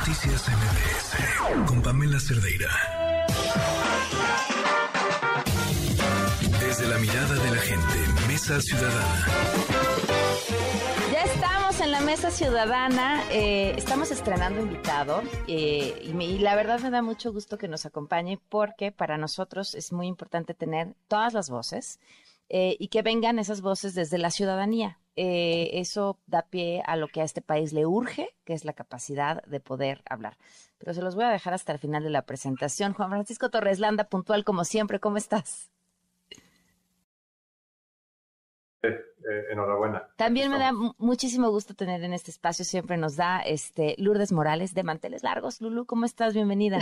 Noticias MBS con Pamela Cerdeira. Desde la mirada de la gente, Mesa Ciudadana. Ya estamos en la Mesa Ciudadana, eh, estamos estrenando invitado eh, y, la verdad me da mucho gusto que nos acompañe porque para nosotros es muy importante tener todas las voces eh, y que vengan esas voces desde la ciudadanía. Eh, eso da pie a lo que a este país le urge, que es la capacidad de poder hablar. Pero se los voy a dejar hasta el final de la presentación. Juan Francisco Torres Landa, puntual como siempre, ¿cómo estás? Eh, enhorabuena. También me da muchísimo gusto tener en este espacio, siempre nos da este Lourdes Morales de Manteles Largos. Lulu, ¿cómo estás? Bienvenida.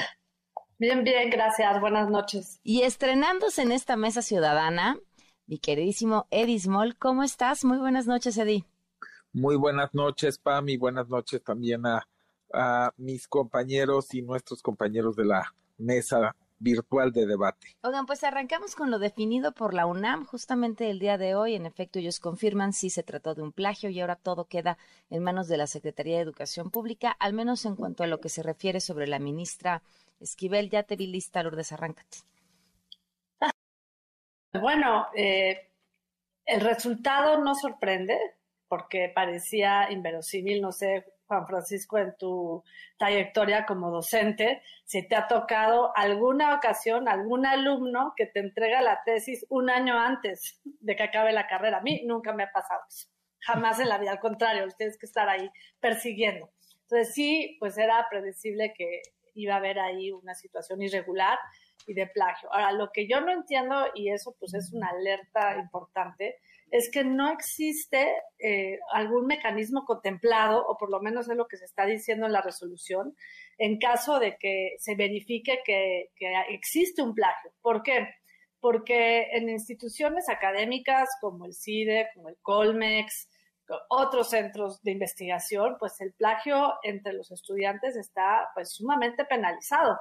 Bien, bien, gracias. Buenas noches. Y estrenándose en esta mesa ciudadana, mi queridísimo Eddie Small, ¿cómo estás? Muy buenas noches, Eddie. Muy buenas noches, Pam, y buenas noches también a, a mis compañeros y nuestros compañeros de la mesa virtual de debate. Oigan, pues arrancamos con lo definido por la UNAM justamente el día de hoy. En efecto, ellos confirman si se trató de un plagio y ahora todo queda en manos de la Secretaría de Educación Pública, al menos en cuanto a lo que se refiere sobre la ministra Esquivel. Ya te vi lista, Lourdes, arráncate. Bueno, eh, el resultado no sorprende porque parecía inverosímil. No sé, Juan Francisco, en tu trayectoria como docente, si te ha tocado alguna ocasión, algún alumno que te entrega la tesis un año antes de que acabe la carrera. A mí nunca me ha pasado eso. Jamás en la vida, al contrario, tienes que estar ahí persiguiendo. Entonces sí, pues era predecible que iba a haber ahí una situación irregular y de plagio. Ahora, lo que yo no entiendo, y eso pues es una alerta importante, es que no existe eh, algún mecanismo contemplado, o por lo menos es lo que se está diciendo en la resolución, en caso de que se verifique que, que existe un plagio. ¿Por qué? Porque en instituciones académicas como el CIDE, como el Colmex, otros centros de investigación, pues el plagio entre los estudiantes está pues sumamente penalizado.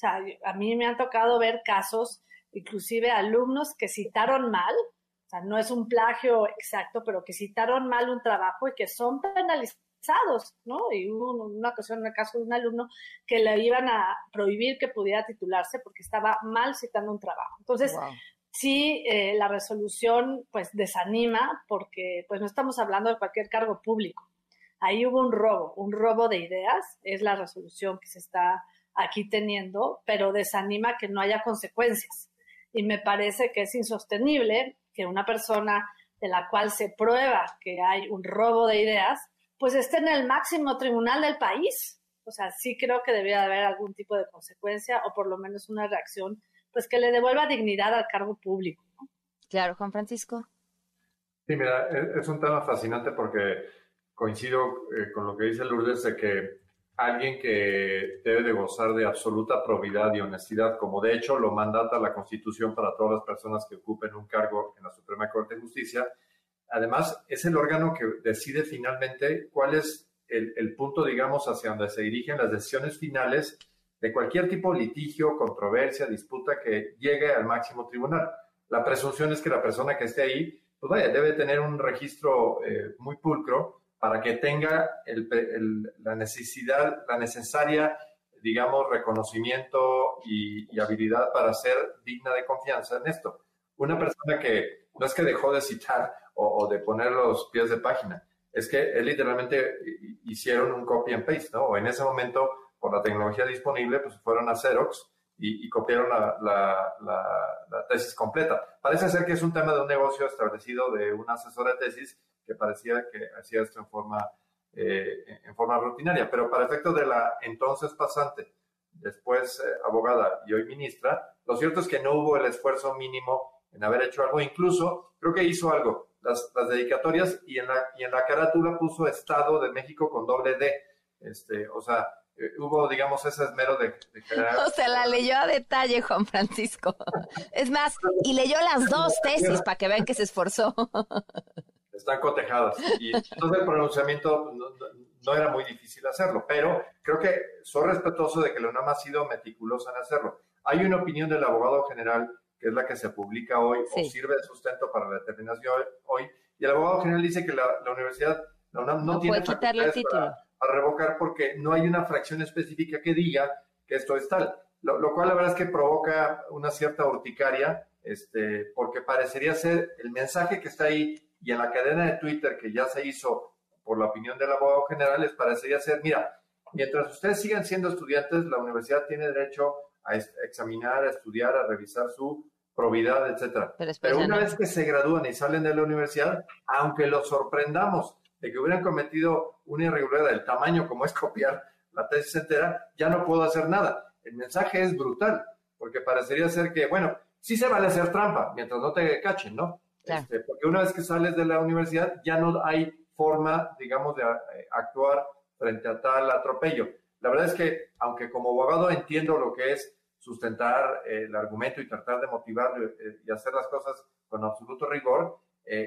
O sea, a mí me han tocado ver casos, inclusive alumnos que citaron mal, o sea, no es un plagio exacto, pero que citaron mal un trabajo y que son penalizados, ¿no? Y hubo una ocasión, en el caso de un alumno, que le iban a prohibir que pudiera titularse porque estaba mal citando un trabajo. Entonces, Wow. sí, eh, la resolución pues desanima porque pues no estamos hablando de cualquier cargo público. Ahí hubo un robo, un robo de ideas, es la resolución que se está aquí teniendo, pero desanima que no haya consecuencias. Y me parece que es insostenible que una persona de la cual se prueba que hay un robo de ideas, pues esté en el máximo tribunal del país. O sea, sí creo que debería haber algún tipo de consecuencia o por lo menos una reacción, pues que le devuelva dignidad al cargo público. ¿no? Claro, Juan Francisco. Sí, mira, es, es un tema fascinante porque coincido eh, con lo que dice Lourdes de que alguien que debe de gozar de absoluta probidad y honestidad, como de hecho lo mandata la Constitución para todas las personas que ocupen un cargo en la Suprema Corte de Justicia, además es el órgano que decide finalmente cuál es el, punto, digamos, hacia donde se dirigen las decisiones finales de cualquier tipo de litigio, controversia, disputa que llegue al máximo tribunal. La presunción es que la persona que esté ahí, pues vaya, debe tener un registro eh, muy pulcro para que tenga la necesidad, la necesaria, digamos, reconocimiento y, habilidad para ser digna de confianza en esto. Una persona que no es que dejó de citar o, de poner los pies de página, es que él literalmente hicieron un copy and paste, ¿no? O en ese momento, por la tecnología disponible, pues fueron a Xerox y, copiaron la, la, tesis completa. Parece ser que es un tema de un negocio establecido de una asesora de tesis que parecía que hacía esto en forma, eh, en forma rutinaria, pero para efecto de la entonces pasante, después eh, abogada y hoy ministra, lo cierto es que no hubo el esfuerzo mínimo en haber hecho algo, incluso creo que hizo algo, las, las dedicatorias y en, la, y en la carátula puso Estado de México con doble D, este, o sea, eh, hubo, digamos, ese esmero de, de crear... O sea, la leyó a detalle Juan Francisco. Es más, y leyó las dos tesis para que vean que se esforzó. Están cotejadas. Y entonces el pronunciamiento no, no, era muy difícil hacerlo, pero creo que soy respetuoso de que la UNAM ha sido meticulosa en hacerlo. Hay una opinión del abogado general, que es la que se publica hoy, sí. o sirve de sustento para la determinación hoy, y el abogado general dice que la, la universidad, la UNAM, no, no tiene puede quitarle el título. Para, a revocar porque no hay una fracción específica que diga que esto es tal. Lo, lo cual la verdad es que provoca una cierta urticaria, este, porque parecería ser el mensaje que está ahí y en la cadena de Twitter que ya se hizo por la opinión del abogado general, les parecería ser, mira, mientras ustedes sigan siendo estudiantes, la universidad tiene derecho a examinar, a estudiar, a revisar su probidad, etcétera. Pero, una vez que se gradúan y salen de la universidad, aunque los sorprendamos de que hubieran cometido una irregularidad del tamaño como es copiar la tesis entera, ya no puedo hacer nada. El mensaje es brutal, porque parecería ser que, bueno, sí se vale hacer trampa mientras no te cachen, ¿no? Este, porque una vez que sales de la universidad ya no hay forma, digamos, de eh, actuar frente a tal atropello. La verdad es que, aunque como abogado entiendo lo que es sustentar eh, el argumento y tratar de motivarlo eh, y hacer las cosas con absoluto rigor,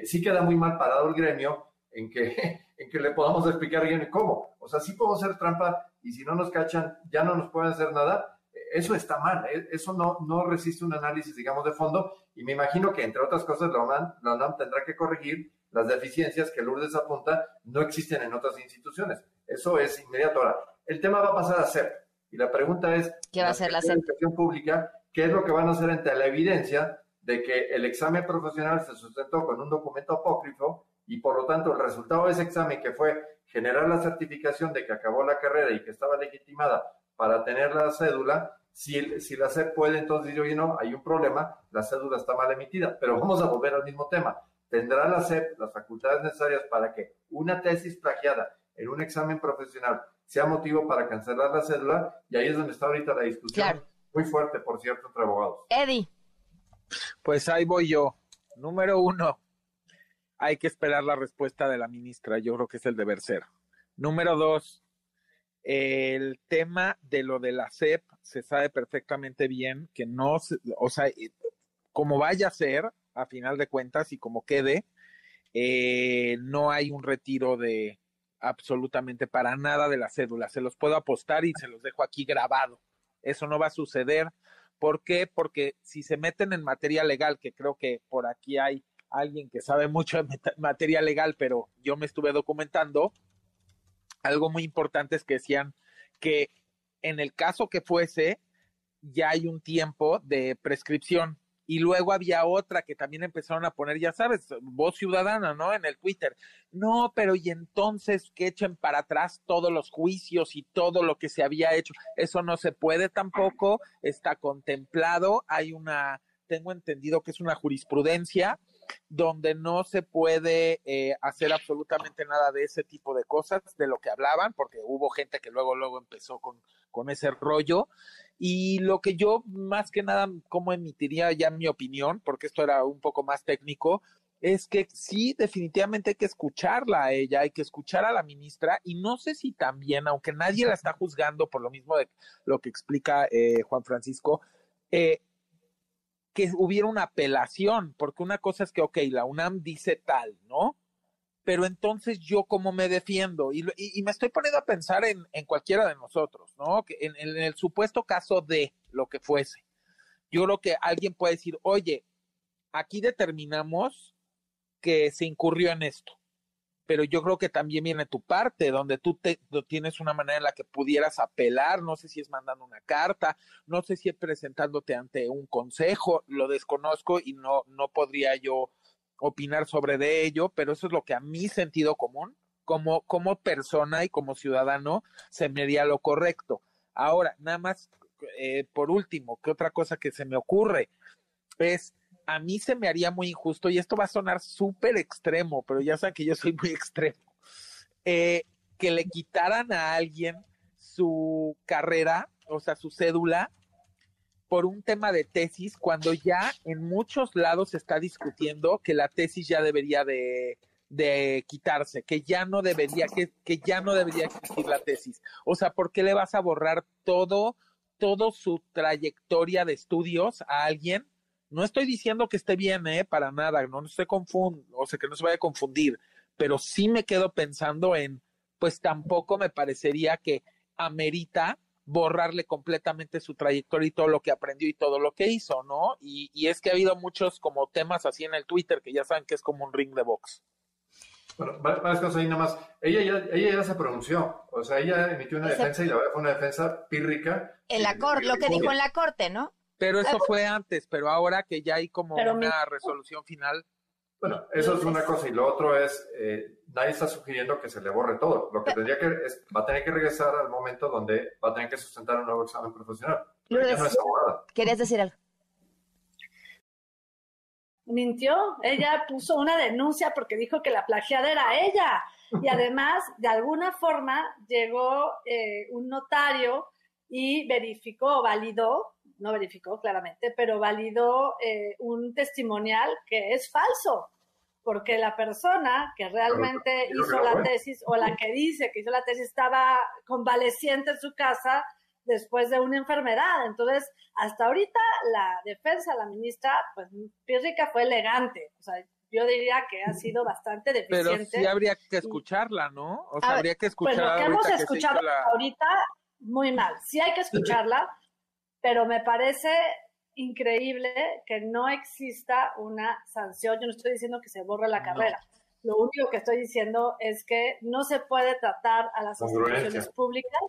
sí queda muy mal parado el gremio en que, en que le podamos explicar bien cómo. O sea, sí podemos hacer trampa y si no nos cachan, ya no nos pueden hacer nada. Eso está mal, eso no, no resiste un análisis, digamos, de fondo y me imagino que, entre otras cosas, la UNAM, la UNAM tendrá que corregir las deficiencias que Lourdes apunta no existen en otras instituciones. Eso es inmediato. Ahora, el tema va a pasar a ser. Y la pregunta es, ¿qué va a hacer la educación pública? ¿Qué es lo que van a hacer ante la evidencia de que el examen profesional se sustentó con un documento apócrifo y por lo tanto el resultado de ese examen que fue generar la certificación de que acabó la carrera y que estaba legitimada para tener la cédula, si, si la SEP puede entonces decir, oye, no, hay un problema, la cédula está mal emitida, pero vamos a volver al mismo tema tendrá la SEP las facultades necesarias para que una tesis plagiada en un examen profesional sea motivo para cancelar la cédula y ahí es donde está ahorita la discusión. Muy fuerte, por cierto, entre abogados. Eddie. Pues ahí voy yo. Número uno, hay que esperar la respuesta de la ministra. Yo creo que es el deber ser. Número dos, el tema de lo de la SEP se sabe perfectamente bien que no, o sea, como vaya a ser, a final de cuentas y como quede, eh, no hay un retiro de absolutamente para nada de la cédula. Se los puedo apostar y se los dejo aquí grabado. Eso no va a suceder. ¿Por qué? Porque si se meten en materia legal, que creo que por aquí hay alguien que sabe mucho de materia legal, pero yo me estuve documentando, algo muy importante es que decían que en el caso que fuese, ya hay un tiempo de prescripción y luego había otra que también empezaron a poner, ya sabes, voz ciudadana, ¿no? En el Twitter. No, pero y entonces que echen para atrás todos los juicios y todo lo que se había hecho. Eso no se puede tampoco, está contemplado, hay una, tengo entendido que es una jurisprudencia donde no se puede eh, hacer absolutamente nada de ese tipo de cosas, de lo que hablaban, porque hubo gente que luego, luego empezó con, con ese rollo. Y lo que yo más que nada, como emitiría ya mi opinión, porque esto era un poco más técnico, es que sí, definitivamente hay que escucharla a ella, hay que escuchar a la ministra. Y no sé si también, aunque nadie la está juzgando por lo mismo de lo que explica eh, Juan Francisco, eh, que hubiera una apelación, porque una cosa es que, ok, la UNAM dice tal, ¿no? pero entonces yo cómo me defiendo y, y, me estoy poniendo a pensar en, en cualquiera de nosotros, ¿no? Que en, en, el supuesto caso de lo que fuese, yo creo que alguien puede decir, oye, aquí determinamos que se incurrió en esto, pero yo creo que también viene tu parte, donde tú te, tienes una manera en la que pudieras apelar, no sé si es mandando una carta, no sé si es presentándote ante un consejo, lo desconozco y no, no podría yo opinar sobre de ello, pero eso es lo que a mi sentido común, como, como persona y como ciudadano, se me haría lo correcto. Ahora, nada más, eh, por último, que otra cosa que se me ocurre es, a mí se me haría muy injusto, y esto va a sonar súper extremo, pero ya saben que yo soy muy extremo, eh, que le quitaran a alguien su carrera, o sea, su cédula, por un tema de tesis cuando ya en muchos lados se está discutiendo que la tesis ya debería de, quitarse, que ya no debería, que, que ya no debería existir la tesis. O sea, ¿por qué le vas a borrar todo, todo su trayectoria de estudios a alguien? No estoy diciendo que esté bien, ¿eh? Para nada, no, no se confund, o sea, que no se vaya a confundir, pero sí me quedo pensando en, pues tampoco me parecería que amerita borrarle completamente su trayectoria y todo lo que aprendió y todo lo que hizo, ¿no? Y, es que ha habido muchos como temas así en el Twitter que ya saben que es como un ring de box. Bueno, varias cosas ahí nada más. Ella ya, ella ya se pronunció, o sea, ella emitió una defensa y la verdad fue una defensa pírrica. En la corte, lo que dijo en la corte, ¿no? Pero eso fue antes, pero ahora que ya hay como una resolución final. Bueno, eso es una cosa y lo otro es, eh, nadie está sugiriendo que se le borre todo. Lo que tendría que es, va a tener que regresar al momento donde va a tener que sustentar un nuevo examen profesional. ¿Querías decir algo? mintió. Ella puso una denuncia porque dijo que la plagiada era ella. Y además, de alguna forma, llegó eh, un notario y verificó, validó, no verificó claramente, pero validó eh, un testimonial que es falso. Porque la persona que realmente hizo la tesis o la que dice que hizo la tesis estaba convaleciente en su casa después de una enfermedad. Entonces, hasta ahorita la defensa, la ministra, pues Pírrica fue elegante. O sea, yo diría que ha sido bastante deficiente. Pero sí habría que escucharla, ¿no? O sea, habría que escuchar. Pues lo que hemos escuchado ahorita, muy mal. Sí hay que escucharla, pero me parece increíble que no exista una sanción. Yo no estoy diciendo que se borre la carrera. Lo único que estoy diciendo es que no se puede tratar a las instituciones públicas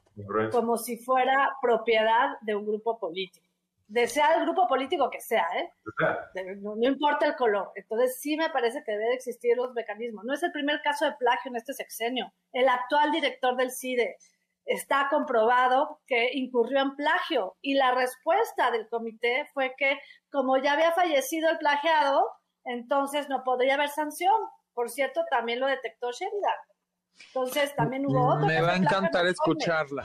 como si fuera propiedad de un grupo político. De sea el grupo político que sea, ¿eh? No, importa el color. Entonces sí me parece que debe existir los mecanismos. No es el primer caso de plagio en este sexenio. El actual director del CIDE está comprobado que incurrió en plagio y la respuesta del comité fue que como ya había fallecido el plagiado, entonces no podría haber sanción. Por cierto, también lo detectó Sheridan. Entonces también hubo otro. Me va a encantar escucharla.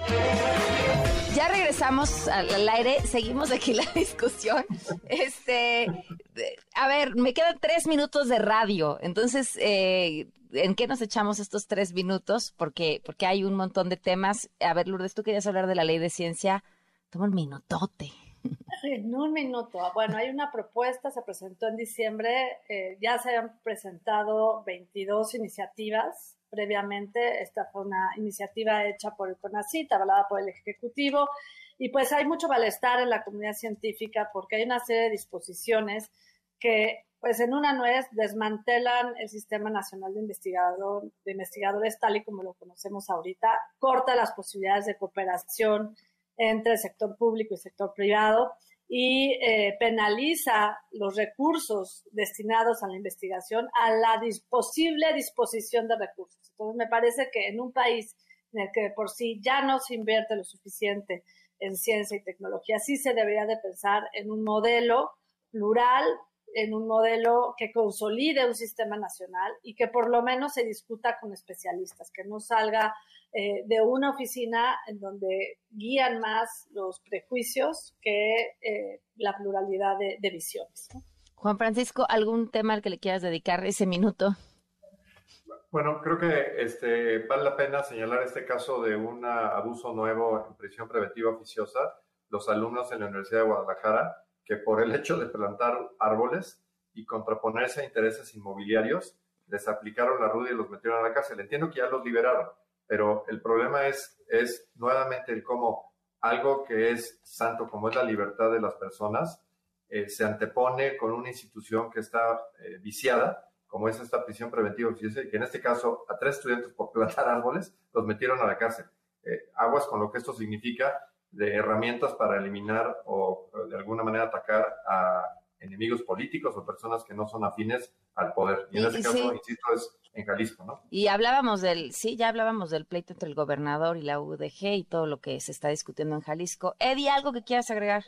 Ya regresamos al, aire, seguimos aquí la discusión. Este, a ver, me quedan tres minutos de radio, entonces, eh, ¿en qué nos echamos estos tres minutos? Porque, porque hay un montón de temas. A ver, Lourdes, tú querías hablar de la ley de ciencia. Toma un minutote. En un minuto. Bueno, hay una propuesta, se presentó en diciembre, eh, ya se han presentado 22 iniciativas previamente. Esta fue una iniciativa hecha por el CONACIT, avalada por el Ejecutivo, y pues hay mucho malestar en la comunidad científica porque hay una serie de disposiciones que, pues en una nuez, desmantelan el Sistema Nacional de, Investigador, de Investigadores tal y como lo conocemos ahorita, corta las posibilidades de cooperación entre el sector público y el sector privado y eh, penaliza los recursos destinados a la investigación a la posible disposición de recursos. Entonces, me parece que en un país en el que por sí ya no se invierte lo suficiente en ciencia y tecnología, sí se debería de pensar en un modelo plural, en un modelo que consolide un sistema nacional y que por lo menos se discuta con especialistas, que no salga eh, de una oficina en donde guían más los prejuicios que eh, la pluralidad de, visiones. Juan Francisco, ¿algún tema al que le quieras dedicar ese minuto? Bueno, creo que este, vale la pena señalar este caso de un abuso nuevo en prisión preventiva oficiosa. Los alumnos en la Universidad de Guadalajara, que por el hecho de plantar árboles y contraponerse a intereses inmobiliarios, les aplicaron la ruda y los metieron a la cárcel. Entiendo que ya los liberaron, pero el problema es, es nuevamente el cómo algo que es santo como es la libertad de las personas eh, se antepone con una institución que está eh, viciada, como es esta prisión preventiva, que en este caso a tres estudiantes por plantar árboles los metieron a la cárcel. Eh, aguas con lo que esto significa de herramientas para eliminar o de alguna manera atacar a enemigos políticos o personas que no son afines al poder. Y en este caso, insisto, es en Jalisco, ¿no? Y hablábamos del, sí, ya hablábamos del pleito entre el gobernador y la UDG y todo lo que se está discutiendo en Jalisco. Eddie, ¿algo que quieras agregar?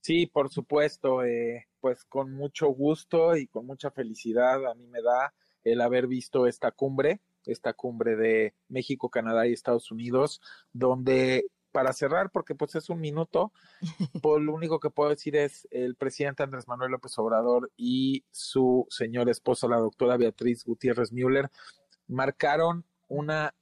Sí, por supuesto, eh, pues con mucho gusto y con mucha felicidad a mí me da el haber visto esta cumbre, esta cumbre de México, Canadá y Estados Unidos, donde para cerrar, porque pues es un minuto, pues lo único que puedo decir es el presidente Andrés Manuel López Obrador y su señora esposa, la doctora Beatriz Gutiérrez Müller, marcaron una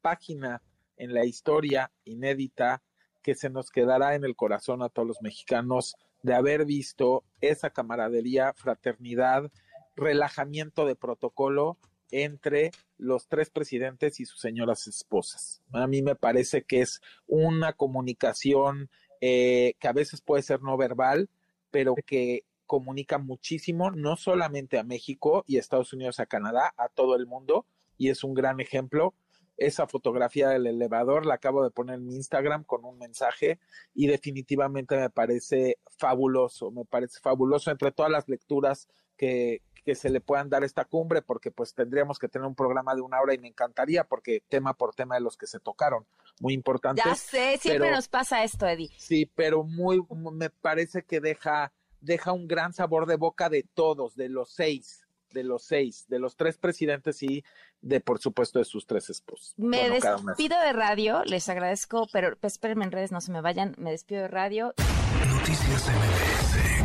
página en la historia inédita que se nos quedará en el corazón a todos los mexicanos de haber visto esa camaradería, fraternidad, relajamiento de protocolo entre los tres presidentes y sus señoras esposas. A mí me parece que es una comunicación eh, que a veces puede ser no verbal, pero que comunica muchísimo, no solamente a México y Estados Unidos, a Canadá, a todo el mundo, y es un gran ejemplo. Esa fotografía del elevador la acabo de poner en mi Instagram con un mensaje y definitivamente me parece fabuloso, me parece fabuloso entre todas las lecturas que, que se le puedan dar a esta cumbre, porque pues tendríamos que tener un programa de una hora y me encantaría, porque tema por tema de los que se tocaron, muy importante. Ya sé, siempre pero- nos pasa esto, Eddie. Sí, pero muy, me parece que deja, deja un gran sabor de boca de todos, de los seis, de los seis, de los tres presidentes y de, por supuesto, de sus tres esposos. Me Bueno, despido de radio, les agradezco, pero pues, espérenme en redes, no se me vayan, me despido de radio. Noticias MBS